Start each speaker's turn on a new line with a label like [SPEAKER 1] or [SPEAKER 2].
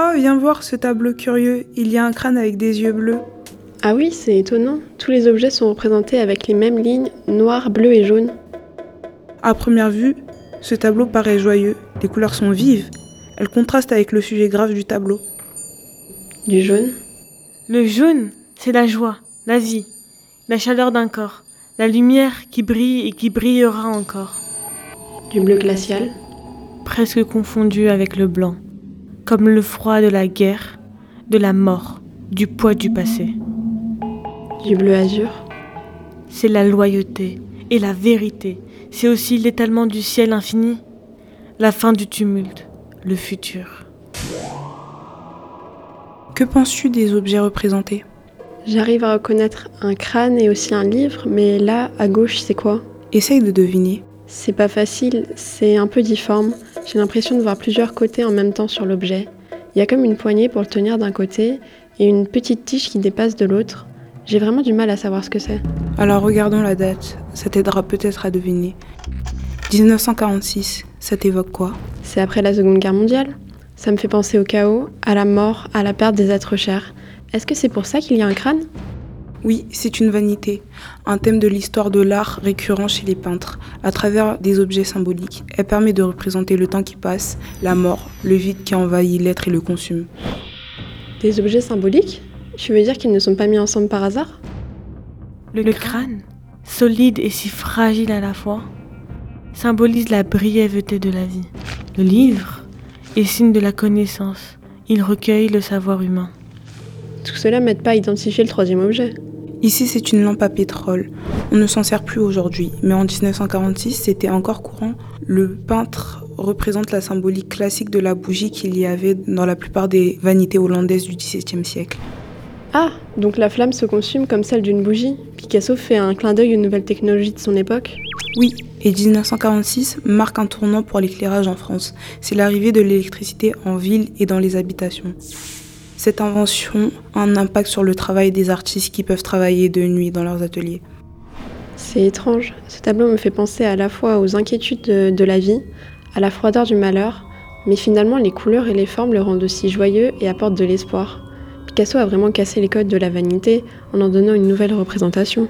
[SPEAKER 1] Oh, viens voir ce tableau curieux. Il y a un crâne avec des yeux bleus.
[SPEAKER 2] Ah oui, c'est étonnant. Tous les objets sont représentés avec les mêmes lignes, noir, bleu et jaune.
[SPEAKER 1] À première vue, ce tableau paraît joyeux. Les couleurs sont vives. Elles contrastent avec le sujet grave du tableau.
[SPEAKER 2] Du jaune
[SPEAKER 3] Le jaune, c'est la joie, la vie, la chaleur d'un corps, la lumière qui brille et qui brillera encore.
[SPEAKER 2] Du bleu glacial
[SPEAKER 3] Presque confondu avec le blanc, comme le froid de la guerre, de la mort, du poids du passé.
[SPEAKER 2] Du bleu azur
[SPEAKER 3] C'est la loyauté et la vérité. C'est aussi l'étalement du ciel infini, la fin du tumulte, le futur.
[SPEAKER 1] Que penses-tu des objets représentés?
[SPEAKER 2] J'arrive à reconnaître un crâne et aussi un livre, mais là, à gauche, c'est quoi?
[SPEAKER 1] Essaye de deviner.
[SPEAKER 2] C'est pas facile, c'est un peu difforme. J'ai l'impression de voir plusieurs côtés en même temps sur l'objet. Il y a comme une poignée pour le tenir d'un côté et une petite tige qui dépasse de l'autre. J'ai vraiment du mal à savoir ce que c'est.
[SPEAKER 1] Alors regardons la date, ça t'aidera peut-être à deviner. 1946, ça t'évoque quoi?
[SPEAKER 2] C'est après la Seconde Guerre mondiale? Ça me fait penser au chaos, à la mort, à la perte des êtres chers. Est-ce que c'est pour ça qu'il y a un crâne?
[SPEAKER 1] Oui, c'est une vanité, un thème de l'histoire de l'art récurrent chez les peintres, à travers des objets symboliques. Elle permet de représenter le temps qui passe, la mort, le vide qui envahit l'être et le consume.
[SPEAKER 2] Des objets symboliques? Tu veux dire qu'ils ne sont pas mis ensemble par hasard?
[SPEAKER 3] Le, crâne, solide et si fragile à la fois, symbolise la brièveté de la vie. Le livre est signe de la connaissance. Il recueille le savoir humain.
[SPEAKER 2] Tout cela m'aide pas à identifier le troisième objet.
[SPEAKER 1] Ici, c'est une lampe à pétrole. On ne s'en sert plus aujourd'hui, mais en 1946, c'était encore courant. Le peintre représente la symbolique classique de la bougie qu'il y avait dans la plupart des vanités hollandaises du XVIIe siècle.
[SPEAKER 2] Ah, donc la flamme se consume comme celle d'une bougie. Picasso fait un clin d'œil aux nouvelles technologies de son époque.
[SPEAKER 1] Oui, et 1946 marque un tournant pour l'éclairage en France. C'est l'arrivée de l'électricité en ville et dans les habitations. Cette invention a un impact sur le travail des artistes qui peuvent travailler de nuit dans leurs ateliers.
[SPEAKER 2] C'est étrange. Ce tableau me fait penser à la fois aux inquiétudes de, la vie, à la froideur du malheur, mais finalement les couleurs et les formes le rendent aussi joyeux et apportent de l'espoir. Picasso a vraiment cassé les codes de la vanité en en donnant une nouvelle représentation.